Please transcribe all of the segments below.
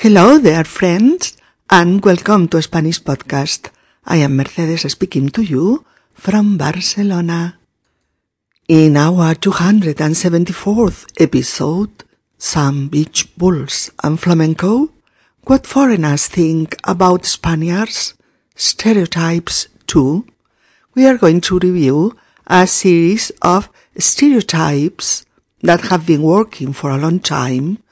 Hello there, friends, and welcome to Spanish Podcast. I am Mercedes speaking to you from Barcelona. In our 274th episode, Some Beach Bulls and Flamenco, What Foreigners Think About Spaniards, Stereotypes too, we are going to review a series of stereotypes that have been working for a long time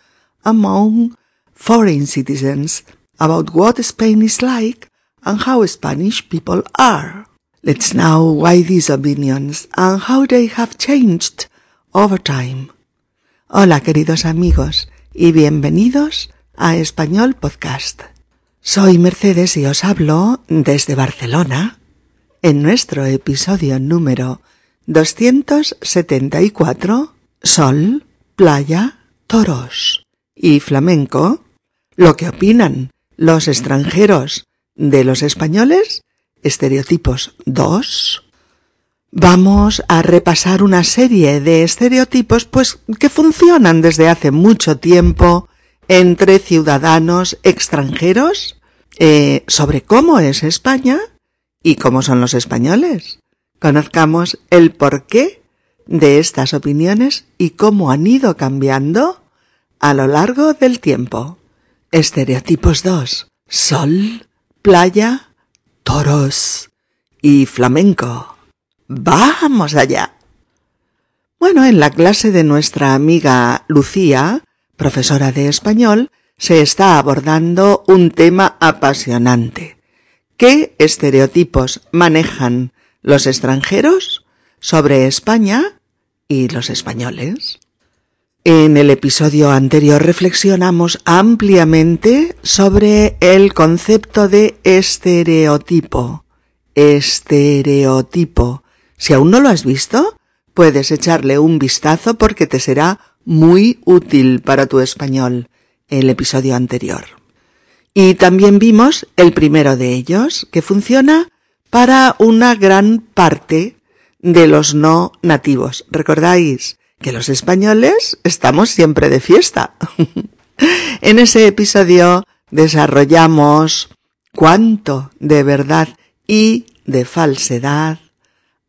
among foreign citizens about what Spain is like and how Spanish people are. Let's know why these opinions and how they have changed over time. Hola queridos amigos y bienvenidos a Español Podcast. Soy Mercedes y os hablo desde Barcelona en nuestro episodio número 274 Sol, playa, toros y flamenco, lo que opinan los extranjeros de los españoles, estereotipos 2. Vamos a repasar una serie de estereotipos pues que funcionan desde hace mucho tiempo entre ciudadanos extranjeros eh, sobre cómo es España y cómo son los españoles. Conozcamos el porqué de estas opiniones y cómo han ido cambiando a lo largo del tiempo. Estereotipos 2. Sol, playa, toros y flamenco. ¡Vamos allá! Bueno, en la clase de nuestra amiga Lucía, profesora de español, se está abordando un tema apasionante. ¿Qué estereotipos manejan los extranjeros sobre España y los españoles. En el episodio anterior reflexionamos ampliamente sobre el concepto de estereotipo. Estereotipo. Si aún no lo has visto, puedes echarle un vistazo porque te será muy útil para tu español, el episodio anterior. Y también vimos el primero de ellos, que funciona para una gran parte de los no nativos. ¿Recordáis que los españoles estamos siempre de fiesta? en ese episodio desarrollamos cuánto de verdad y de falsedad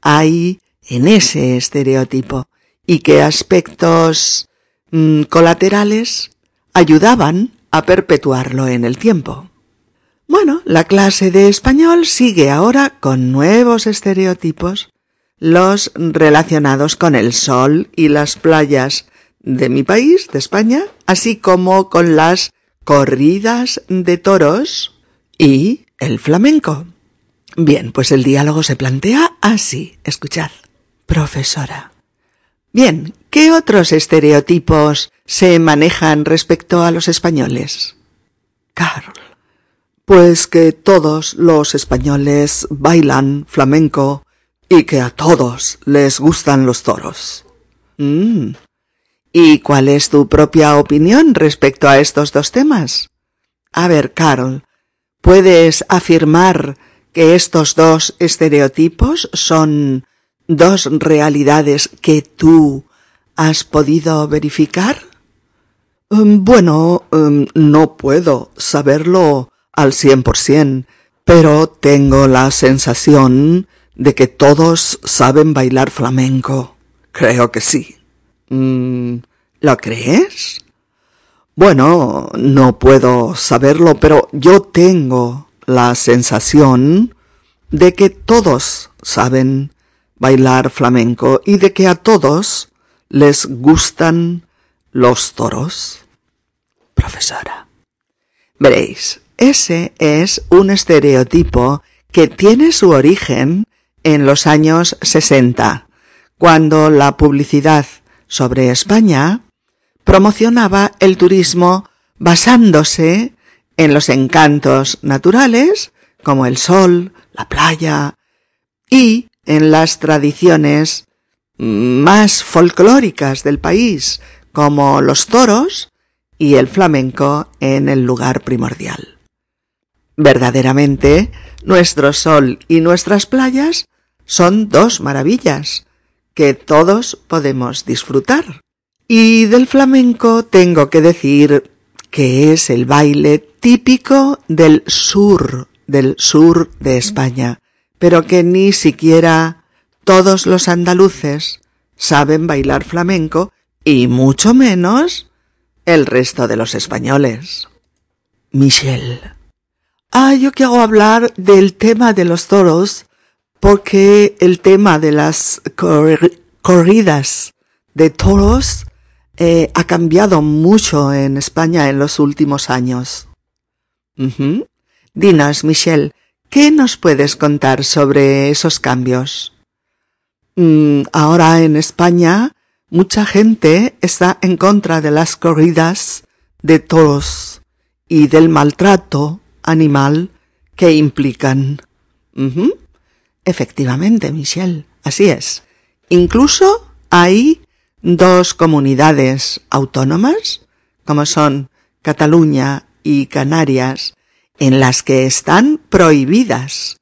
hay en ese estereotipo y qué aspectos mm, colaterales ayudaban a perpetuarlo en el tiempo. Bueno, la clase de español sigue ahora con nuevos estereotipos los relacionados con el sol y las playas de mi país, de España, así como con las corridas de toros y el flamenco. Bien, pues el diálogo se plantea así. Escuchad, profesora. Bien, ¿qué otros estereotipos se manejan respecto a los españoles? Carl. Pues que todos los españoles bailan flamenco y que a todos les gustan los toros. Mm. ¿Y cuál es tu propia opinión respecto a estos dos temas? A ver, Carol, ¿puedes afirmar que estos dos estereotipos son dos realidades que tú has podido verificar? Um, bueno, um, no puedo saberlo al cien por cien, pero tengo la sensación de que todos saben bailar flamenco. Creo que sí. Mm, ¿Lo crees? Bueno, no puedo saberlo, pero yo tengo la sensación de que todos saben bailar flamenco y de que a todos les gustan los toros. Profesora, veréis, ese es un estereotipo que tiene su origen en los años 60, cuando la publicidad sobre España promocionaba el turismo basándose en los encantos naturales, como el sol, la playa, y en las tradiciones más folclóricas del país, como los toros y el flamenco en el lugar primordial. Verdaderamente, nuestro sol y nuestras playas son dos maravillas que todos podemos disfrutar. Y del flamenco tengo que decir que es el baile típico del sur, del sur de España, pero que ni siquiera todos los andaluces saben bailar flamenco y mucho menos el resto de los españoles. Michelle. Ah, yo quiero hablar del tema de los toros porque el tema de las corridas de toros eh, ha cambiado mucho en España en los últimos años. Dinos, Michelle, ¿qué nos puedes contar sobre esos cambios? Mm, ahora en España mucha gente está en contra de las corridas de toros y del maltrato animal que implican. Efectivamente, Michelle, así es. Incluso hay dos comunidades autónomas, como son Cataluña y Canarias, en las que están prohibidas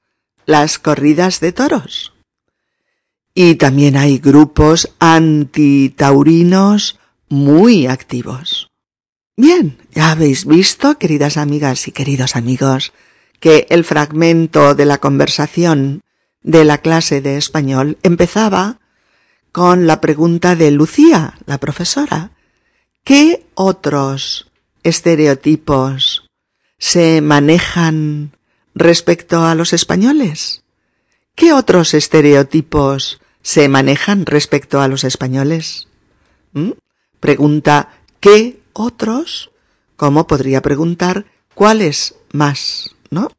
las corridas de toros. Y también hay grupos antitaurinos muy activos. Bien, ya habéis visto, queridas amigas y queridos amigos, que el fragmento de la conversación de la clase de español empezaba con la pregunta de Lucía, la profesora. ¿Qué otros estereotipos se manejan respecto a los españoles? ¿Qué otros estereotipos se manejan respecto a los españoles? ¿Mm? Pregunta ¿qué otros? ¿Cómo podría preguntar cuáles más? ¿No?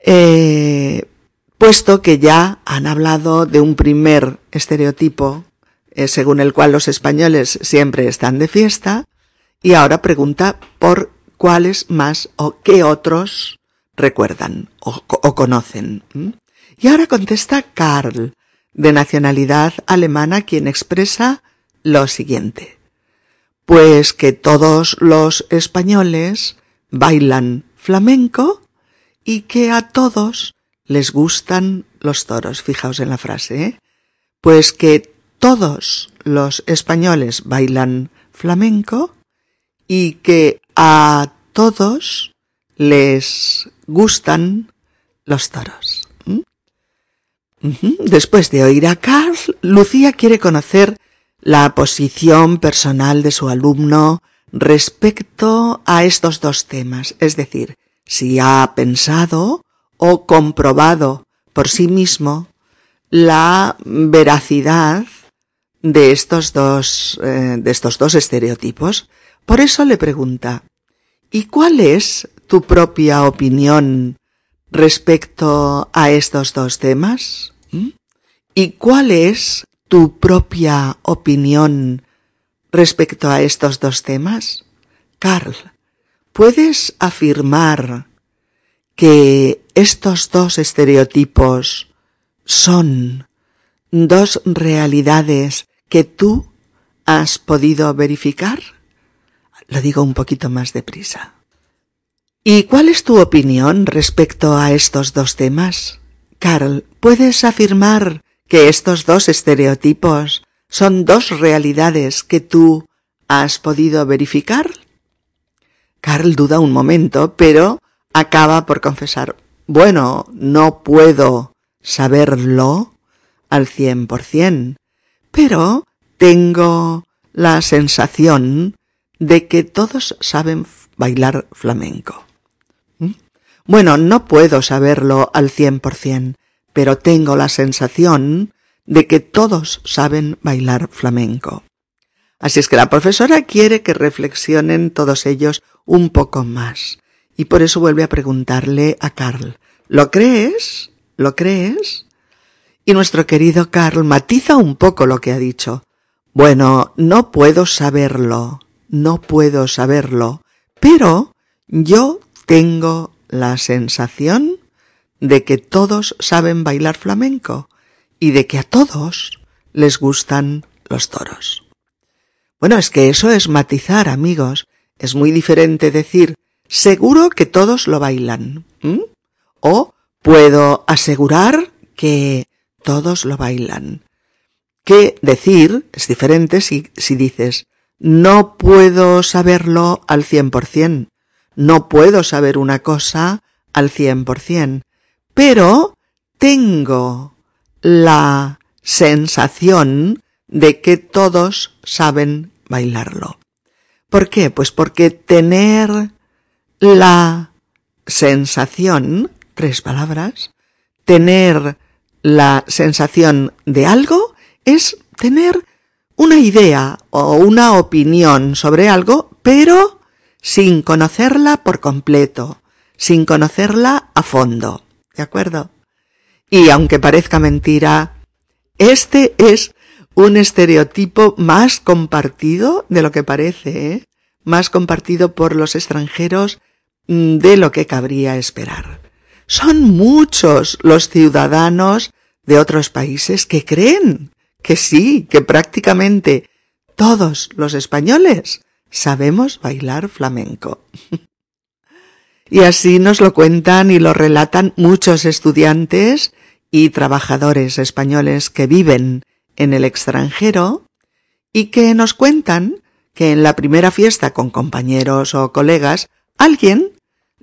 Eh, puesto que ya han hablado de un primer estereotipo eh, según el cual los españoles siempre están de fiesta, y ahora pregunta por cuáles más o qué otros recuerdan o, conocen. Y ahora contesta Karl, de nacionalidad alemana, quien expresa lo siguiente. Pues que todos los españoles bailan flamenco y que a todos les gustan los toros. Fijaos en la frase, ¿eh? Pues que todos los españoles bailan flamenco y que a todos les gustan los toros. Después de oír a Carl, Lucía quiere conocer la posición personal de su alumno respecto a estos dos temas, es decir, si ha pensado o comprobado por sí mismo la veracidad de estos dos, eh, de estos dos estereotipos. Por eso le pregunta, ¿y cuál es tu propia opinión respecto a estos dos temas? ¿Mm? ¿Y cuál es tu propia opinión respecto a estos dos temas? Carl, ¿puedes afirmar que estos dos estereotipos son dos realidades que tú has podido verificar? Lo digo un poquito más deprisa. ¿Y cuál es tu opinión respecto a estos dos temas? Carl, ¿puedes afirmar que estos dos estereotipos son dos realidades que tú has podido verificar? Carl duda un momento, pero acaba por confesar, bueno, no puedo saberlo al cien por cien, pero tengo la sensación de que todos saben bailar flamenco. ¿Mm? Bueno, no puedo saberlo al cien por cien, pero tengo la sensación de que todos saben bailar flamenco. Así es que la profesora quiere que reflexionen todos ellos un poco más, y por eso vuelve a preguntarle a Carl, ¿lo crees? ¿Lo crees? Y nuestro querido Carl matiza un poco lo que ha dicho. Bueno, no puedo saberlo, no puedo saberlo, pero yo tengo la sensación de que todos saben bailar flamenco y de que a todos les gustan los toros. Bueno, es que eso es matizar, amigos. Es muy diferente decir seguro que todos lo bailan. O puedo asegurar que todos lo bailan. ¿Qué decir? Es diferente si, si dices, no puedo saberlo al cien por cien. No puedo saber una cosa al cien por cien. Pero tengo la sensación de que todos saben bailarlo. ¿Por qué? Pues porque tener la sensación, tres palabras, tener la sensación de algo es tener una idea o una opinión sobre algo, pero sin conocerla por completo, sin conocerla a fondo. ¿De acuerdo? Y aunque parezca mentira, este es un estereotipo más compartido de lo que parece, ¿eh? más compartido por los extranjeros de lo que cabría esperar. Son muchos los ciudadanos de otros países que creen que sí, que prácticamente todos los españoles sabemos bailar flamenco. y así nos lo cuentan y lo relatan muchos estudiantes y trabajadores españoles que viven en el extranjero y que nos cuentan que en la primera fiesta con compañeros o colegas alguien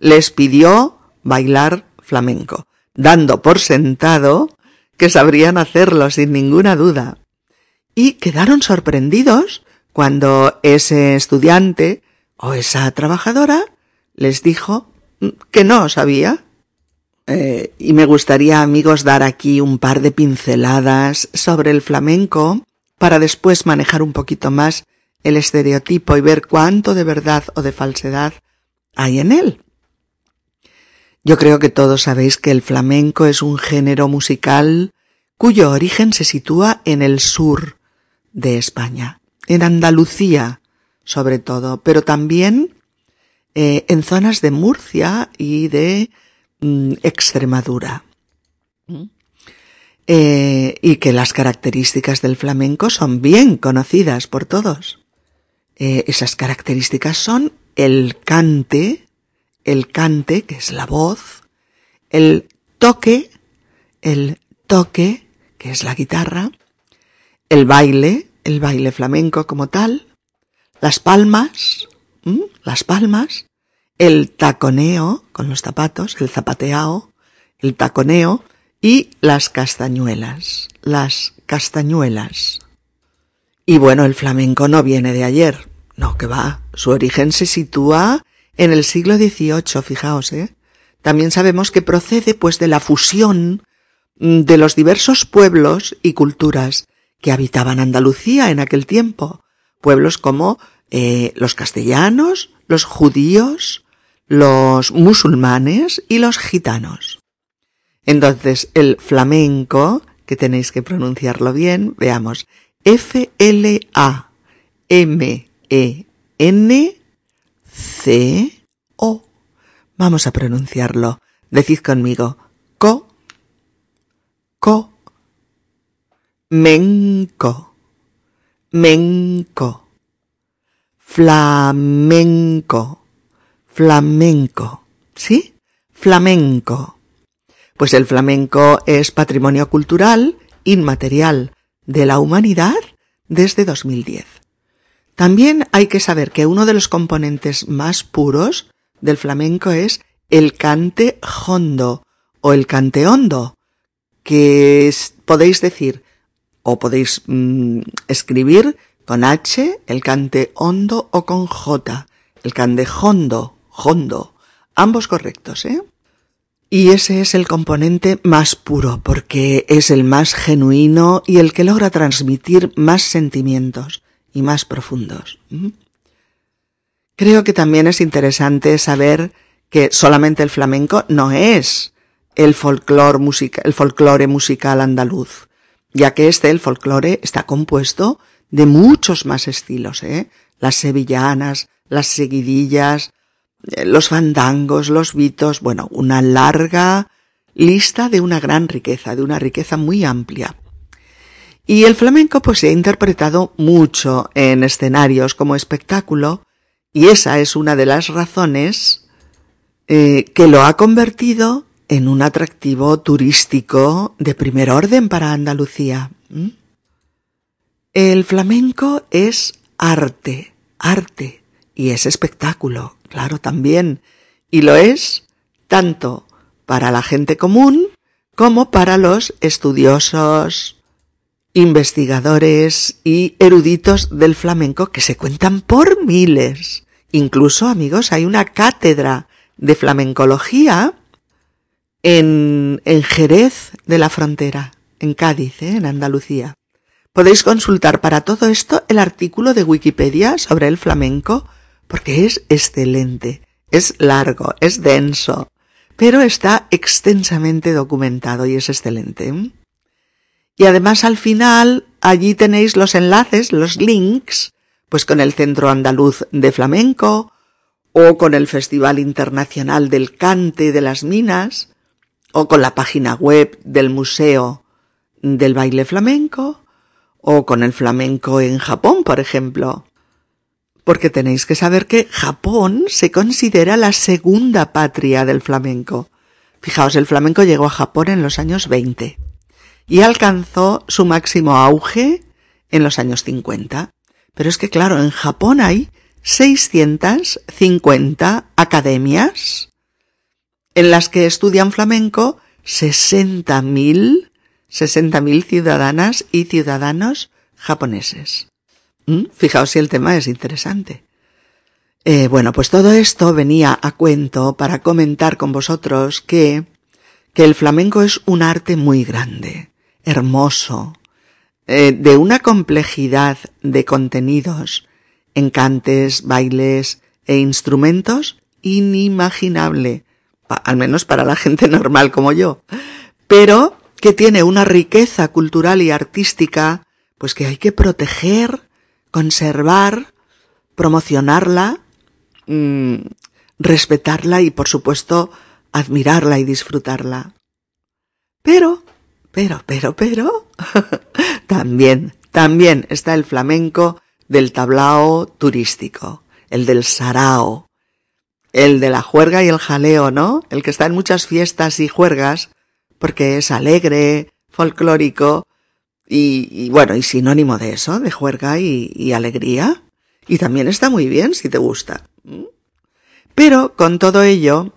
les pidió bailar flamenco, dando por sentado que sabrían hacerlo sin ninguna duda. Y quedaron sorprendidos cuando ese estudiante o esa trabajadora les dijo que no sabía eh, y me gustaría, amigos, dar aquí un par de pinceladas sobre el flamenco para después manejar un poquito más el estereotipo y ver cuánto de verdad o de falsedad hay en él. Yo creo que todos sabéis que el flamenco es un género musical cuyo origen se sitúa en el sur de España, en Andalucía sobre todo, pero también eh, en zonas de Murcia y de Mm, Extremadura. Eh, y que las características del flamenco son bien conocidas por todos. Eh, esas características son el cante, el cante, que es la voz, el toque, el toque, que es la guitarra, el baile, el baile flamenco como tal, las palmas, las palmas, el taconeo con los zapatos, el zapateao, el taconeo y las castañuelas, las castañuelas. Y bueno, el flamenco no viene de ayer, no, que va, su origen se sitúa en el siglo XVIII, fijaos, ¿eh? También sabemos que procede pues de la fusión de los diversos pueblos y culturas que habitaban Andalucía en aquel tiempo, pueblos como eh, los castellanos, los judíos, los musulmanes y los gitanos. Entonces, el flamenco, que tenéis que pronunciarlo bien, veamos, F-L-A-M-E-N-C-O. Vamos a pronunciarlo. Decid conmigo, co, co, menco, menco, flamenco flamenco. ¿Sí? Flamenco. Pues el flamenco es patrimonio cultural inmaterial de la humanidad desde 2010. También hay que saber que uno de los componentes más puros del flamenco es el cante hondo o el cante hondo, que podéis decir o podéis mm, escribir con H, el cante hondo o con J, el cante hondo hondo. Ambos correctos, ¿eh? Y ese es el componente más puro, porque es el más genuino y el que logra transmitir más sentimientos y más profundos. Creo que también es interesante saber que solamente el flamenco no es el folclore, el folclore musical andaluz, ya que este, el folclore, está compuesto de muchos más estilos, ¿eh? Las sevillanas, las seguidillas, eh, los fandangos, los vitos, bueno, una larga lista de una gran riqueza, de una riqueza muy amplia. Y el flamenco pues se ha interpretado mucho en escenarios como espectáculo y esa es una de las razones eh, que lo ha convertido en un atractivo turístico de primer orden para Andalucía. El flamenco es arte, arte, y es espectáculo, claro, también, y lo es tanto para la gente común como para los estudiosos, investigadores y eruditos del flamenco que se cuentan por miles. Incluso, amigos, hay una cátedra de flamencología en, en Jerez de la Frontera, en Cádiz, ¿eh? en Andalucía. Podéis consultar para todo esto el artículo de Wikipedia sobre el flamenco, porque es excelente, es largo, es denso, pero está extensamente documentado y es excelente. Y además al final allí tenéis los enlaces, los links, pues con el Centro Andaluz de Flamenco o con el Festival Internacional del Cante de las Minas o con la página web del Museo del Baile Flamenco o con el flamenco en Japón, por ejemplo. Porque tenéis que saber que Japón se considera la segunda patria del flamenco. Fijaos, el flamenco llegó a Japón en los años 20 y alcanzó su máximo auge en los años 50. Pero es que claro, en Japón hay 650 academias en las que estudian flamenco 60.000 60.000 ciudadanas y ciudadanos japoneses. ¿Mm? Fijaos si el tema es interesante. Eh, bueno, pues todo esto venía a cuento para comentar con vosotros que, que el flamenco es un arte muy grande, hermoso, eh, de una complejidad de contenidos, encantes, bailes e instrumentos inimaginable, al menos para la gente normal como yo. Pero que tiene una riqueza cultural y artística, pues que hay que proteger, conservar, promocionarla, mmm, respetarla y, por supuesto, admirarla y disfrutarla. Pero, pero, pero, pero, también, también está el flamenco del tablao turístico, el del sarao, el de la juerga y el jaleo, ¿no? El que está en muchas fiestas y juergas porque es alegre, folclórico y, bueno, y sinónimo de eso, de juerga y, alegría. Y también está muy bien si te gusta. Pero con todo ello,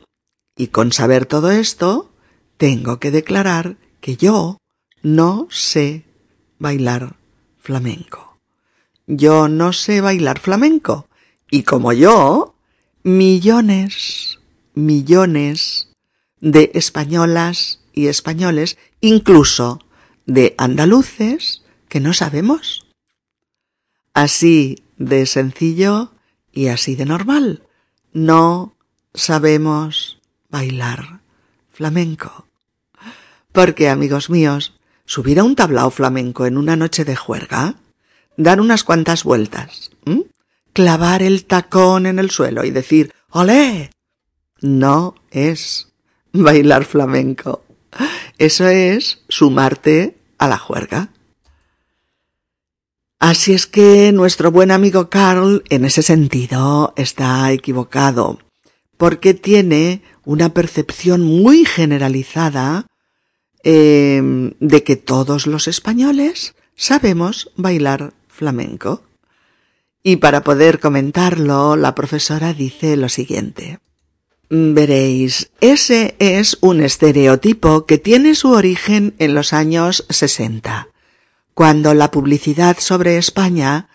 y con saber todo esto, tengo que declarar que yo no sé bailar flamenco. Yo no sé bailar flamenco. Y como yo, millones, millones de españolas y españoles, incluso de andaluces, que no sabemos. Así de sencillo y así de normal. No sabemos bailar flamenco. Porque, amigos míos, subir a un tablao flamenco en una noche de juerga, dar unas cuantas vueltas, clavar el tacón en el suelo y decir ¡Olé! No es bailar flamenco. Eso es sumarte a la juerga. Así es que nuestro buen amigo Carl en ese sentido está equivocado, porque tiene una percepción muy generalizada eh, de que todos los españoles sabemos bailar flamenco. Y para poder comentarlo, la profesora dice lo siguiente. Veréis, ese es un estereotipo que tiene su origen en los años 60, cuando la publicidad sobre España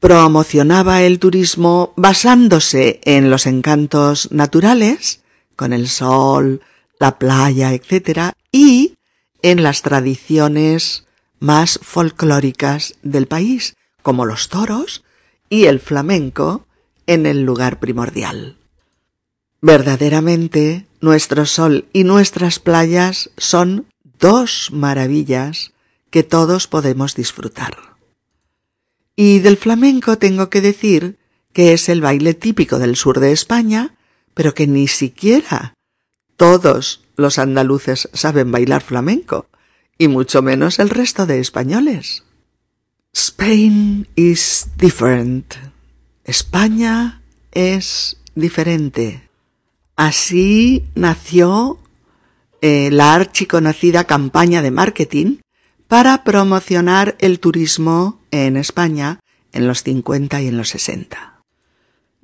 promocionaba el turismo basándose en los encantos naturales, con el sol, la playa, etc., y en las tradiciones más folclóricas del país, como los toros y el flamenco en el lugar primordial. Verdaderamente, nuestro sol y nuestras playas son dos maravillas que todos podemos disfrutar. Y del flamenco tengo que decir que es el baile típico del sur de España, pero que ni siquiera todos los andaluces saben bailar flamenco, y mucho menos el resto de españoles. Spain is different. España es diferente. Así nació eh, la archiconocida campaña de marketing para promocionar el turismo en España en los 50 y en los 60.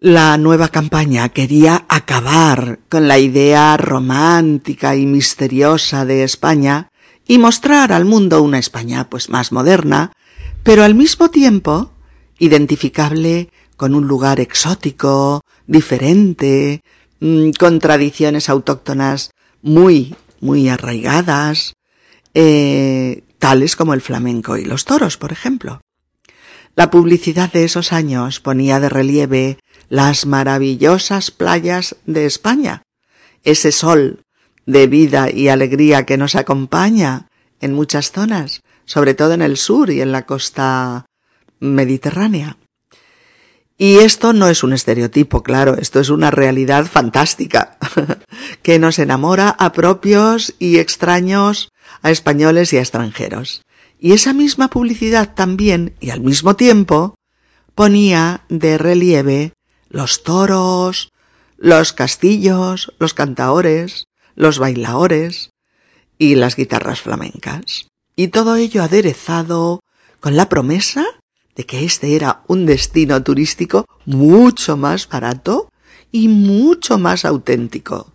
La nueva campaña quería acabar con la idea romántica y misteriosa de España y mostrar al mundo una España pues más moderna, pero al mismo tiempo identificable con un lugar exótico, diferente, mm, con tradiciones autóctonas muy, muy arraigadas, eh, tales como el flamenco y los toros, por ejemplo. La publicidad de esos años ponía de relieve las maravillosas playas de España, ese sol de vida y alegría que nos acompaña en muchas zonas, sobre todo en el sur y en la costa mediterránea. Y esto no es un estereotipo, claro, esto es una realidad fantástica, que nos enamora a propios y extraños, a españoles y a extranjeros. Y esa misma publicidad también, y al mismo tiempo, ponía de relieve los toros, los castillos, los cantaores, los bailaores y las guitarras flamencas. Y todo ello aderezado con la promesa de que este era un destino turístico mucho más barato y mucho más auténtico.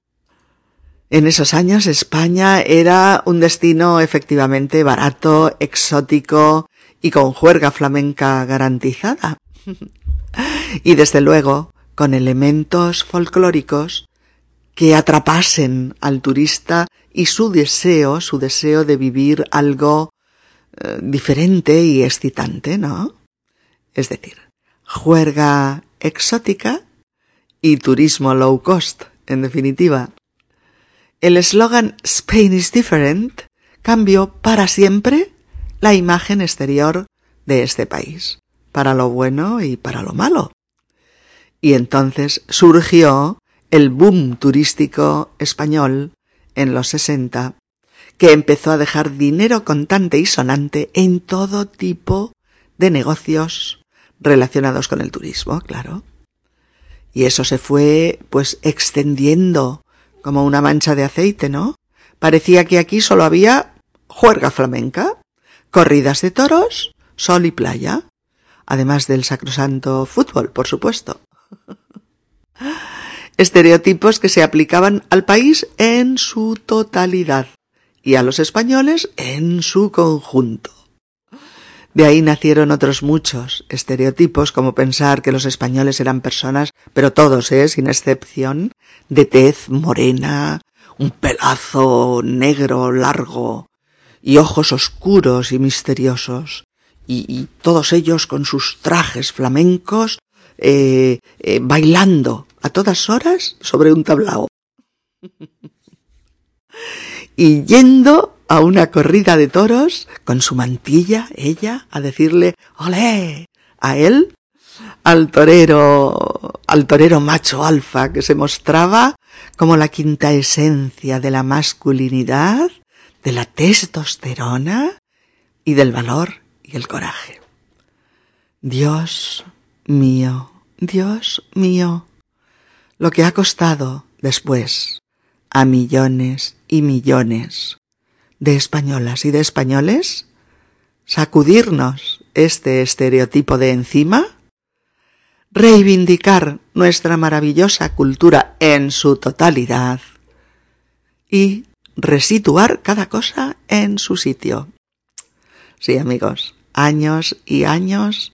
En esos años España era un destino efectivamente barato, exótico y con juerga flamenca garantizada. y desde luego con elementos folclóricos que atrapasen al turista y su deseo, su deseo de vivir algo eh, diferente y excitante, ¿no? Es decir, juerga exótica y turismo low cost, en definitiva. El eslogan Spain is different cambió para siempre la imagen exterior de este país, para lo bueno y para lo malo. Y entonces surgió el boom turístico español en los 60, que empezó a dejar dinero contante y sonante en todo tipo de negocios relacionados con el turismo, claro. Y eso se fue, pues, extendiendo como una mancha de aceite, ¿no? Parecía que aquí solo había juerga flamenca, corridas de toros, sol y playa, además del sacrosanto fútbol, por supuesto. Estereotipos que se aplicaban al país en su totalidad y a los españoles en su conjunto. De ahí nacieron otros muchos estereotipos, como pensar que los españoles eran personas, pero todos, ¿eh? sin excepción, de tez morena, un pelazo negro largo, y ojos oscuros y misteriosos, y, todos ellos con sus trajes flamencos, eh, eh, bailando a todas horas sobre un tablao. y yendo a una corrida de toros con su mantilla, ella, a decirle ¡Olé! a él, al torero, al torero macho alfa que se mostraba como la quinta esencia de la masculinidad, de la testosterona y del valor y el coraje. Dios mío, Dios mío, lo que ha costado después a millones y millones de españolas y de españoles? ¿Sacudirnos este estereotipo de encima? ¿Reivindicar nuestra maravillosa cultura en su totalidad? Y resituar cada cosa en su sitio. Sí, amigos, años y años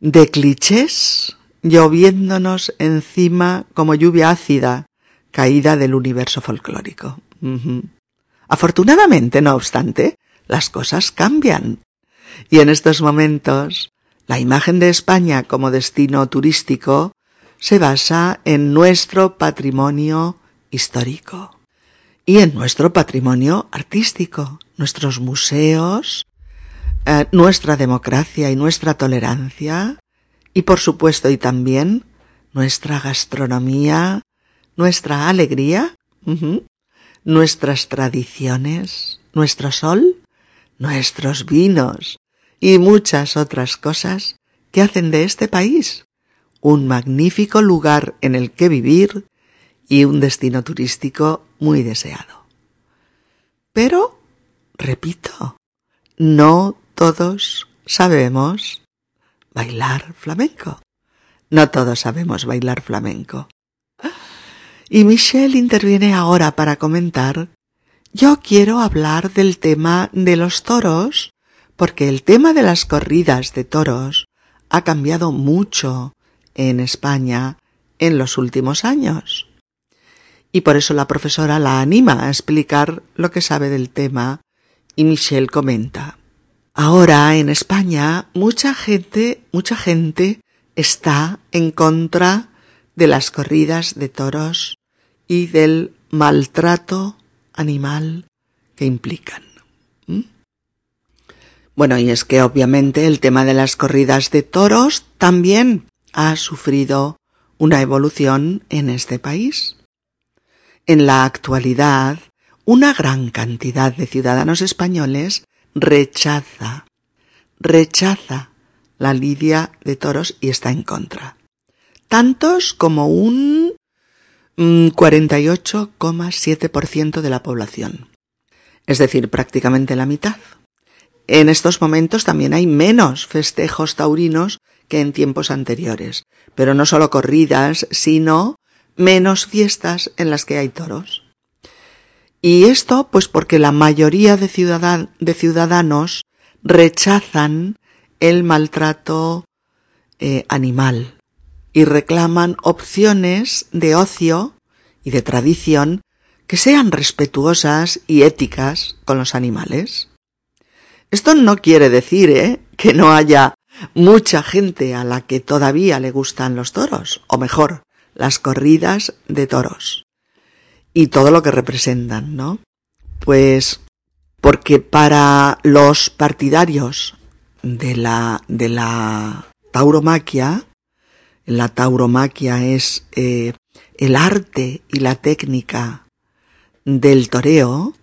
de clichés lloviéndonos encima como lluvia ácida caída del universo folclórico. Afortunadamente, no obstante, las cosas cambian. Y en estos momentos, la imagen de España como destino turístico se basa en nuestro patrimonio histórico y en nuestro patrimonio artístico, nuestros museos, eh, nuestra democracia y nuestra tolerancia, y por supuesto y también nuestra gastronomía, nuestra alegría, nuestras tradiciones, nuestro sol, nuestros vinos y muchas otras cosas que hacen de este país un magnífico lugar en el que vivir y un destino turístico muy deseado. Pero, repito, no todos sabemos bailar flamenco. No todos sabemos bailar flamenco. Y Michelle interviene ahora para comentar yo quiero hablar del tema de los toros, porque el tema de las corridas de toros ha cambiado mucho en España en los últimos años. Y por eso la profesora la anima a explicar lo que sabe del tema y Michelle comenta. Ahora en España mucha gente, mucha gente está en contra de las corridas de toros y del maltrato animal que implican. Bueno, y es que obviamente el tema de las corridas de toros también ha sufrido una evolución en este país. En la actualidad, una gran cantidad de ciudadanos españoles rechaza, rechaza la lidia de toros y está en contra. Tantos como un 48,7% mm, de la población. Es decir, prácticamente la mitad. En estos momentos también hay menos festejos taurinos que en tiempos anteriores, pero no solo corridas, sino menos fiestas en las que hay toros. Y esto pues porque la mayoría de, ciudadanos rechazan el maltrato eh, animal, y reclaman opciones de ocio y de tradición que sean respetuosas y éticas con los animales. Esto no quiere decir ¿eh? que no haya mucha gente a la que todavía le gustan los toros, o mejor, las corridas de toros y todo lo que representan, ¿no? Pues porque para los partidarios de la de la tauromaquia la tauromaquia es eh, el arte y la técnica del toreo,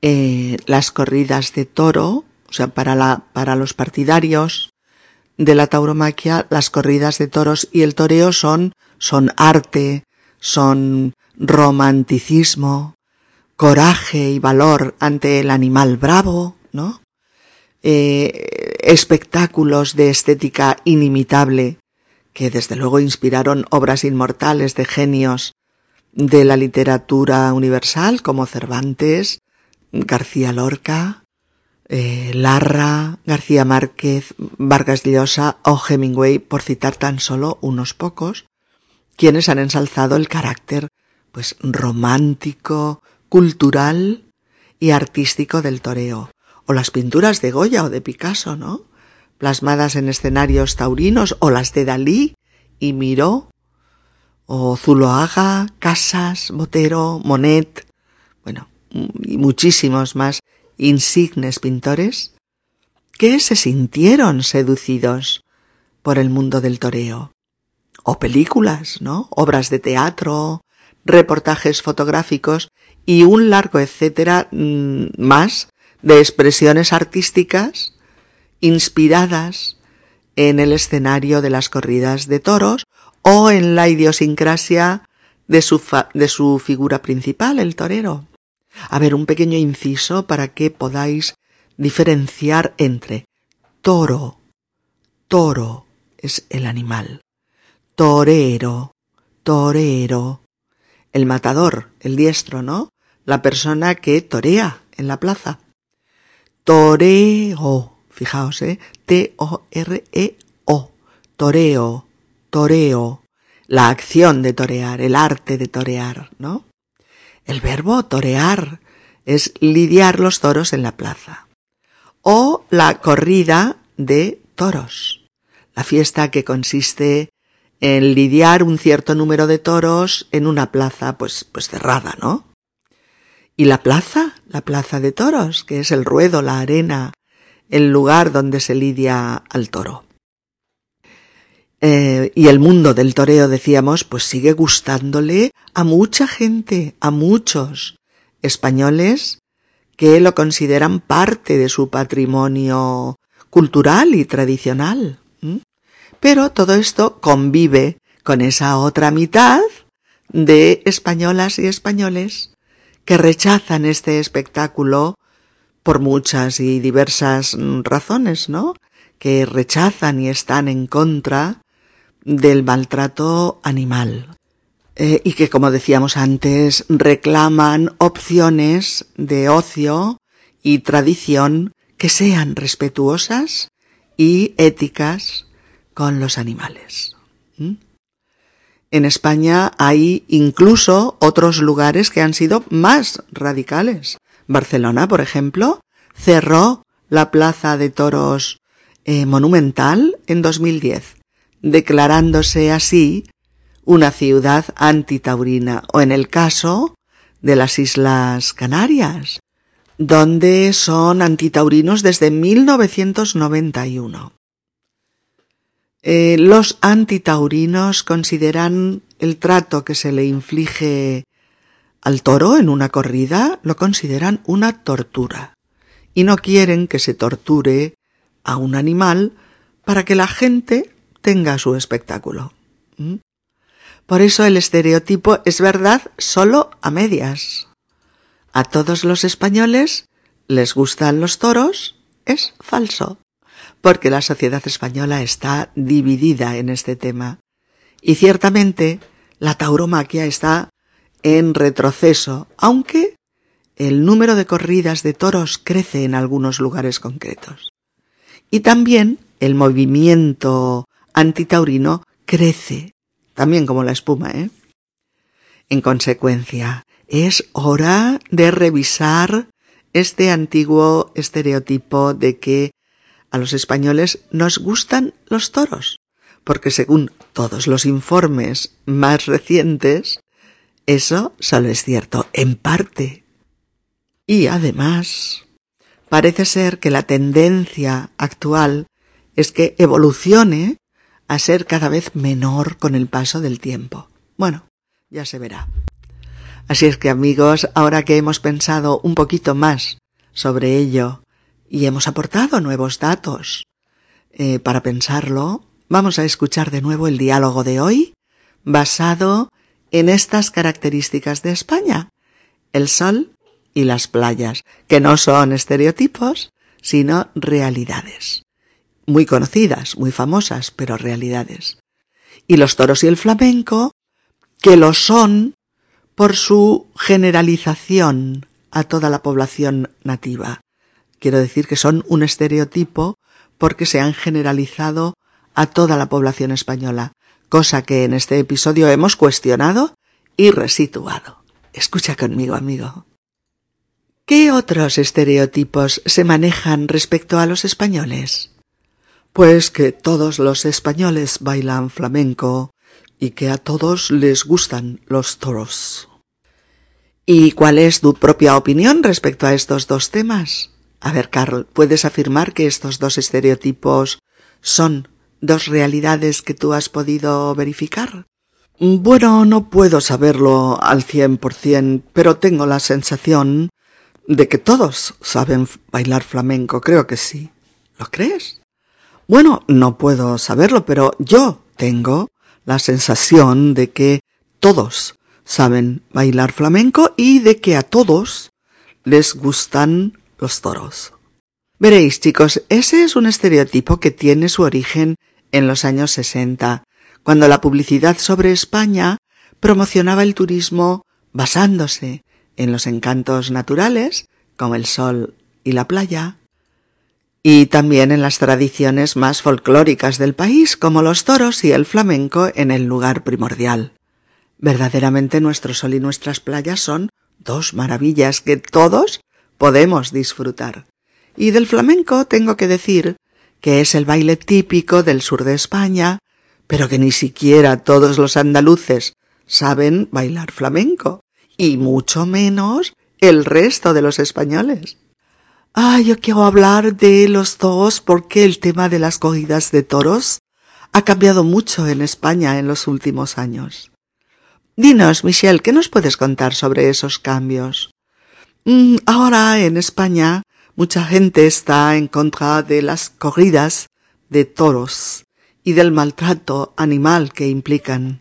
eh, las corridas de toro, o sea, para, la, para los partidarios de la tauromaquia, las corridas de toros y el toreo son, son arte, son romanticismo, coraje y valor ante el animal bravo, ¿no? Eh, espectáculos de estética inimitable que desde luego inspiraron obras inmortales de genios de la literatura universal como Cervantes, García Lorca, eh, Larra, García Márquez, Vargas Llosa o Hemingway, por citar tan solo unos pocos, quienes han ensalzado el carácter pues romántico, cultural y artístico del toreo, o las pinturas de Goya o de Picasso, ¿no? plasmadas en escenarios taurinos, o las de Dalí y Miró, o Zuloaga, Casas, Botero, Monet, bueno, y muchísimos más insignes pintores, que se sintieron seducidos por el mundo del toreo. O películas, ¿no? Obras de teatro, reportajes fotográficos y un largo etcétera mm, más de expresiones artísticas inspiradas en el escenario de las corridas de toros o en la idiosincrasia de su, de su figura principal, el torero. A ver, un pequeño inciso para que podáis diferenciar entre toro, toro es el animal, torero, torero, el matador, el diestro, ¿no? La persona que torea en la plaza. Toreo, Fijaos, ¿eh? T-O-R-E-O. Toreo, toreo. La acción de torear, el arte de torear, ¿no? El verbo torear es lidiar los toros en la plaza. O la corrida de toros. La fiesta que consiste en lidiar un cierto número de toros en una plaza pues, pues cerrada, ¿no? Y la plaza, la plaza de toros, que es el ruedo, la arena, el lugar donde se lidia al toro. Eh, y el mundo del toreo, decíamos, pues sigue gustándole a mucha gente, a muchos españoles que lo consideran parte de su patrimonio cultural y tradicional. Pero todo esto convive con esa otra mitad de españolas y españoles que rechazan este espectáculo por muchas y diversas razones, ¿no? que rechazan y están en contra del maltrato animal. Eh, y que, como decíamos antes, reclaman opciones de ocio y tradición que sean respetuosas y éticas con los animales. ¿Mm? En España hay incluso otros lugares que han sido más radicales. Barcelona, por ejemplo, cerró la plaza de toros eh, monumental en 2010, declarándose así una ciudad antitaurina, o en el caso de las Islas Canarias, donde son antitaurinos desde 1991. Eh, los antitaurinos consideran el trato que se le inflige al toro en una corrida, lo consideran una tortura y no quieren que se torture a un animal para que la gente tenga su espectáculo. ¿Mm? Por eso el estereotipo es verdad solo a medias. A todos los españoles les gustan los toros, es falso porque la sociedad española está dividida en este tema. Y ciertamente la tauromaquia está en retroceso, aunque el número de corridas de toros crece en algunos lugares concretos. Y también el movimiento antitaurino crece, también como la espuma, ¿eh? En consecuencia, es hora de revisar este antiguo estereotipo de que a los españoles nos gustan los toros, porque según todos los informes más recientes, eso solo es cierto en parte. Y además, parece ser que la tendencia actual es que evolucione a ser cada vez menor con el paso del tiempo. Bueno, ya se verá. Así es que amigos, ahora que hemos pensado un poquito más sobre ello y hemos aportado nuevos datos. Eh, para pensarlo, vamos a escuchar de nuevo el diálogo de hoy, basado en estas características de España, el sol y las playas, que no son estereotipos, sino realidades. Muy conocidas, muy famosas, pero realidades. Y los toros y el flamenco, que lo son por su generalización a toda la población nativa. Quiero decir que son un estereotipo porque se han generalizado a toda la población española, cosa que en este episodio hemos cuestionado y resituado. Escucha conmigo, amigo. ¿Qué otros estereotipos se manejan respecto a los españoles? Pues que todos los españoles bailan flamenco y que a todos les gustan los toros. ¿Y cuál es tu propia opinión respecto a estos dos temas? A ver, Carl, ¿puedes afirmar que estos dos estereotipos son dos realidades que tú has podido verificar? Bueno, no puedo saberlo al cien por cien, pero tengo la sensación de que todos saben bailar flamenco, creo que sí. ¿Lo crees? Bueno, no puedo saberlo, pero yo tengo la sensación de que todos saben bailar flamenco y de que a todos les gustan los toros. Veréis, chicos, ese es un estereotipo que tiene su origen en los años 60, cuando la publicidad sobre España promocionaba el turismo basándose en los encantos naturales, como el sol y la playa, y también en las tradiciones más folclóricas del país, como los toros y el flamenco en el lugar primordial. Verdaderamente nuestro sol y nuestras playas son dos maravillas que todos podemos disfrutar. Y del flamenco tengo que decir que es el baile típico del sur de España, pero que ni siquiera todos los andaluces saben bailar flamenco, y mucho menos el resto de los españoles. Ah, yo quiero hablar de los toros porque el tema de las corridas de toros ha cambiado mucho en España en los últimos años. Dinos, Michelle, ¿qué nos puedes contar sobre esos cambios? Mm, ahora en España mucha gente está en contra de las corridas de toros y del maltrato animal que implican.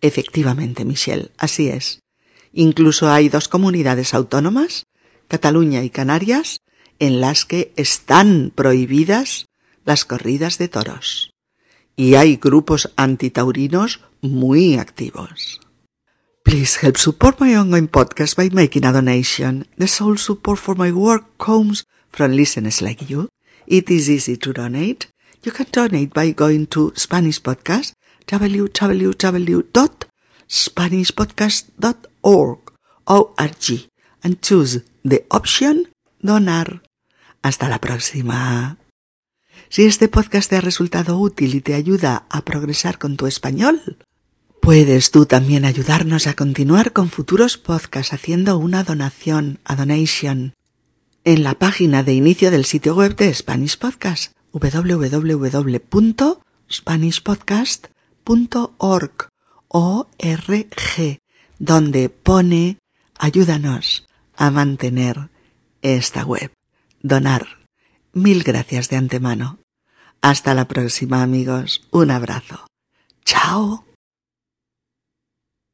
Efectivamente, Michelle, así es. Incluso hay dos comunidades autónomas, Cataluña y Canarias, en las que están prohibidas las corridas de toros. Y hay grupos antitaurinos muy activos. Please help support my ongoing podcast by making a donation. The sole support for my work comes from listeners like you. It is easy to donate. You can donate by going to Spanish Podcast, www.spanishpodcast.org, O-R-G, and choose the option Donar. Hasta la próxima. Si este podcast te ha resultado útil y te ayuda a progresar con tu español, puedes tú también ayudarnos a continuar con futuros podcasts haciendo una donación a donation en la página de inicio del sitio web de Spanish Podcast www.spanishpodcast.org donde pone ayúdanos a mantener esta web. Donar. Mil gracias de antemano. Hasta la próxima amigos. Un abrazo. Chao.